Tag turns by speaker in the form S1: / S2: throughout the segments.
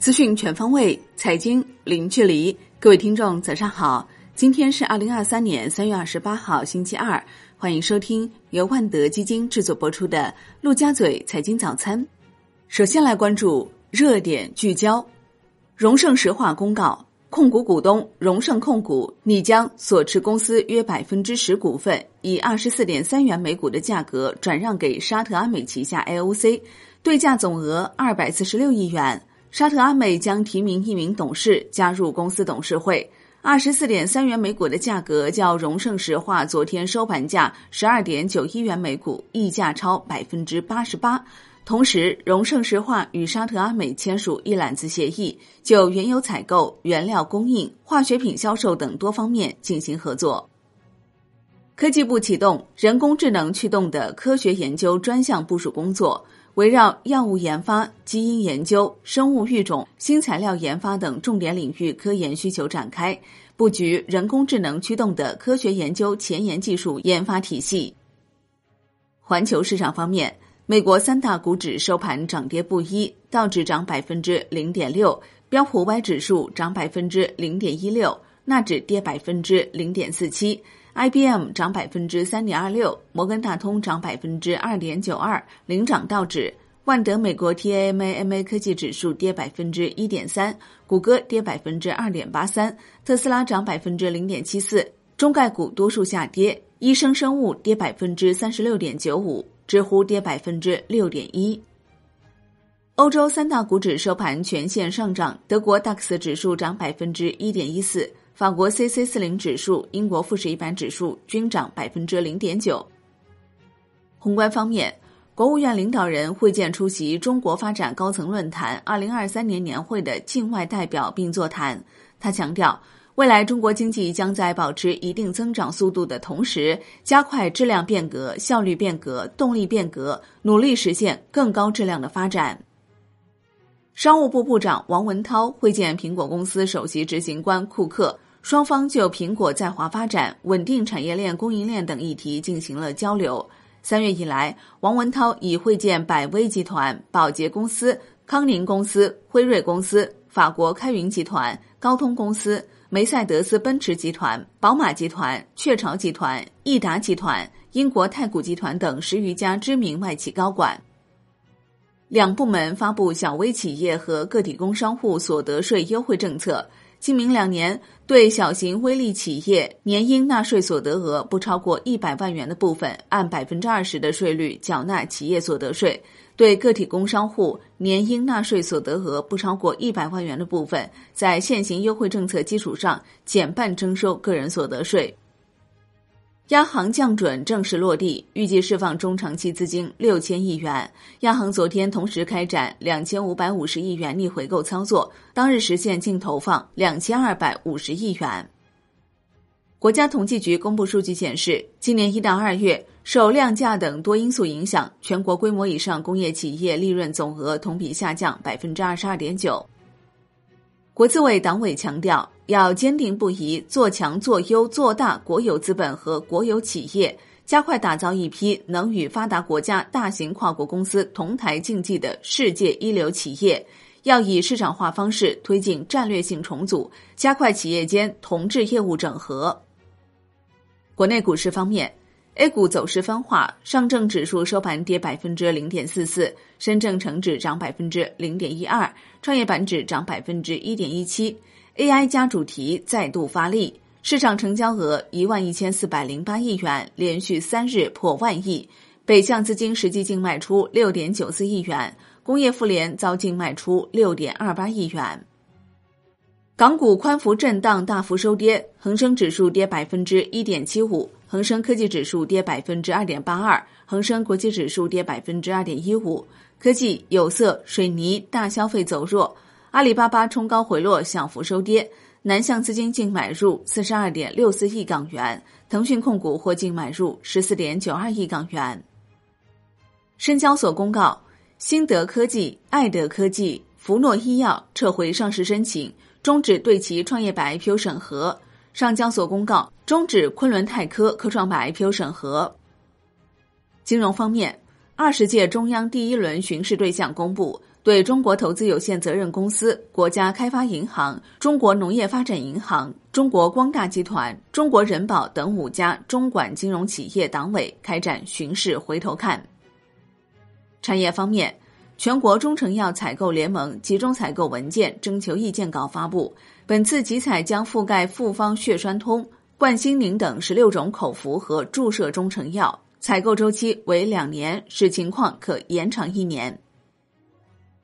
S1: 资讯全方位，财经零距离。各位听众，早上好！今天是二零二三年三月二十八号，星期二。欢迎收听由万德基金制作播出的《陆家嘴财经早餐》。首先来关注热点聚焦：荣盛石化公告，控股股东荣盛控股拟将所持公司约百分之十股份，以二十四点三元每股的价格转让给沙特阿美旗下 AOC，对价总额二百四十六亿元。沙特阿美将提名一名董事加入公司董事会。二十四点三元每股的价格较荣盛石化昨天收盘价十二点九一元每股溢价超百分之八十八。同时，荣盛石化与沙特阿美签署一揽子协议，就原油采购、原料供应、化学品销售等多方面进行合作。科技部启动人工智能驱动的科学研究专项部署工作。围绕药物研发、基因研究、生物育种、新材料研发等重点领域科研需求展开布局，人工智能驱动的科学研究前沿技术研发体系。环球市场方面，美国三大股指收盘涨跌不一，道指涨百分之零点六，标普 Y 指数涨百分之零点一六，纳指跌百分之零点四七。IBM 涨百分之三点二六，摩根大通涨百分之二点九二，领涨道指。万德美国 TAMA 科技指数跌百分之一点三，谷歌跌百分之二点八三，特斯拉涨百分之零点七四。中概股多数下跌，医生生物跌百分之三十六点九五，知乎跌百分之六点一。欧洲三大股指收盘全线上涨，德国 DAX 指数涨百分之一点一四。法国 C C 四零指数、英国富时一百指数均涨百分之零点九。宏观方面，国务院领导人会见出席中国发展高层论坛二零二三年年会的境外代表并座谈。他强调，未来中国经济将在保持一定增长速度的同时，加快质量变革、效率变革、动力变革，努力实现更高质量的发展。商务部部长王文涛会见苹果公司首席执行官库克。双方就苹果在华发展、稳定产业链供应链等议题进行了交流。三月以来，王文涛已会见百威集团、宝洁公司、康宁公司、辉瑞公司、法国开云集团、高通公司、梅赛德斯奔驰集团、宝马集团、雀巢集团、益达集团、英国太古集团等十余家知名外企高管。两部门发布小微企业和个体工商户所得税优惠政策。今明两年，对小型微利企业年应纳税所得额不超过一百万元的部分，按百分之二十的税率缴纳企业所得税；对个体工商户年应纳税所得额不超过一百万元的部分，在现行优惠政策基础上减半征收个人所得税。央行降准正式落地，预计释放中长期资金六千亿元。央行昨天同时开展两千五百五十亿元逆回购操作，当日实现净投放两千二百五十亿元。国家统计局公布数据显示，今年一到二月，受量价等多因素影响，全国规模以上工业企业利润总额同比下降百分之二十二点九。国资委党委强调，要坚定不移做强做优做大国有资本和国有企业，加快打造一批能与发达国家大型跨国公司同台竞技的世界一流企业。要以市场化方式推进战略性重组，加快企业间同质业务整合。国内股市方面。A 股走势分化，上证指数收盘跌百分之零点四四，深证成指涨百分之零点一二，创业板指涨百分之一点一七。AI 加主题再度发力，市场成交额一万一千四百零八亿元，连续三日破万亿。北向资金实际净卖出六点九四亿元，工业妇联遭净卖出六点二八亿元。港股宽幅震荡，大幅收跌，恒生指数跌百分之一点七五。恒生科技指数跌百分之二点八二，恒生国际指数跌百分之二点一五。科技、有色、水泥、大消费走弱，阿里巴巴冲高回落，小幅收跌。南向资金净买入四十二点六四亿港元，腾讯控股或净买入十四点九二亿港元。深交所公告，新德科技、爱德科技、福诺医药撤回上市申请，终止对其创业板 IPO 审核。上交所公告终止昆仑泰科科创板 IPO 审核。金融方面，二十届中央第一轮巡视对象公布，对中国投资有限责任公司、国家开发银行、中国农业发展银行、中国光大集团、中国人保等五家中管金融企业党委开展巡视回头看。产业方面，全国中成药采购联盟集中采购文件征求意见稿发布。本次集采将覆盖复方血栓通、冠心宁等十六种口服和注射中成药，采购周期为两年，视情况可延长一年。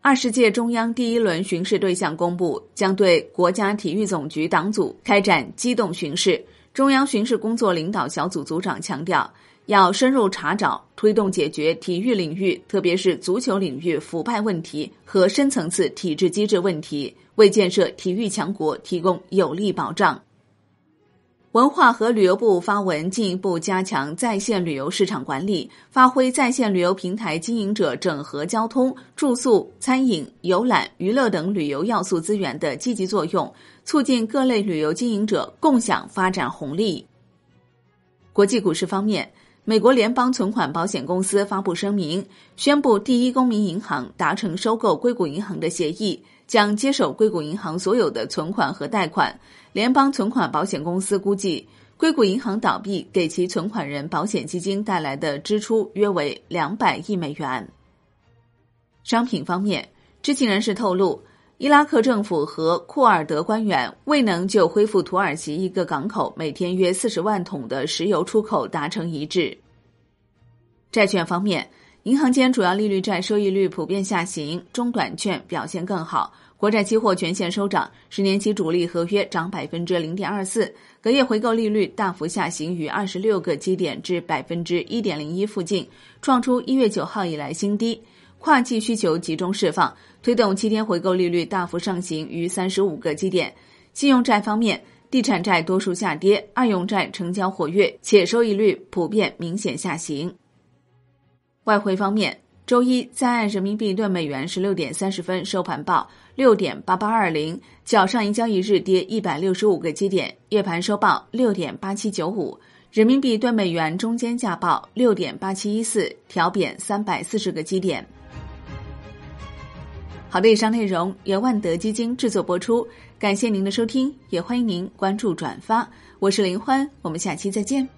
S1: 二十届中央第一轮巡视对象公布，将对国家体育总局党组开展机动巡视。中央巡视工作领导小组组长强调。要深入查找、推动解决体育领域，特别是足球领域腐败问题和深层次体制机制问题，为建设体育强国提供有力保障。文化和旅游部发文，进一步加强在线旅游市场管理，发挥在线旅游平台经营者整合交通、住宿、餐饮、游览、娱乐等旅游要素资源的积极作用，促进各类旅游经营者共享发展红利。国际股市方面。美国联邦存款保险公司发布声明，宣布第一公民银行达成收购硅谷银行的协议，将接手硅谷银行所有的存款和贷款。联邦存款保险公司估计，硅谷银行倒闭给其存款人保险基金带来的支出约为两百亿美元。商品方面，知情人士透露。伊拉克政府和库尔德官员未能就恢复土耳其一个港口每天约四十万桶的石油出口达成一致。债券方面，银行间主要利率债收益率普遍下行，中短券表现更好。国债期货全线收涨，十年期主力合约涨百分之零点二四，隔夜回购利率大幅下行于二十六个基点至百分之一点零一附近，创出一月九号以来新低。跨季需求集中释放，推动七天回购利率大幅上行逾三十五个基点。信用债方面，地产债多数下跌，二用债成交活跃，且收益率普遍明显下行。外汇方面，周一在岸人民币兑美元十六点三十分收盘报六点八八二零，较上一交易日跌一百六十五个基点，夜盘收报六点八七九五。人民币兑美元中间价报六点八七一四，调贬三百四十个基点。好的，以上内容由万德基金制作播出，感谢您的收听，也欢迎您关注转发。我是林欢，我们下期再见。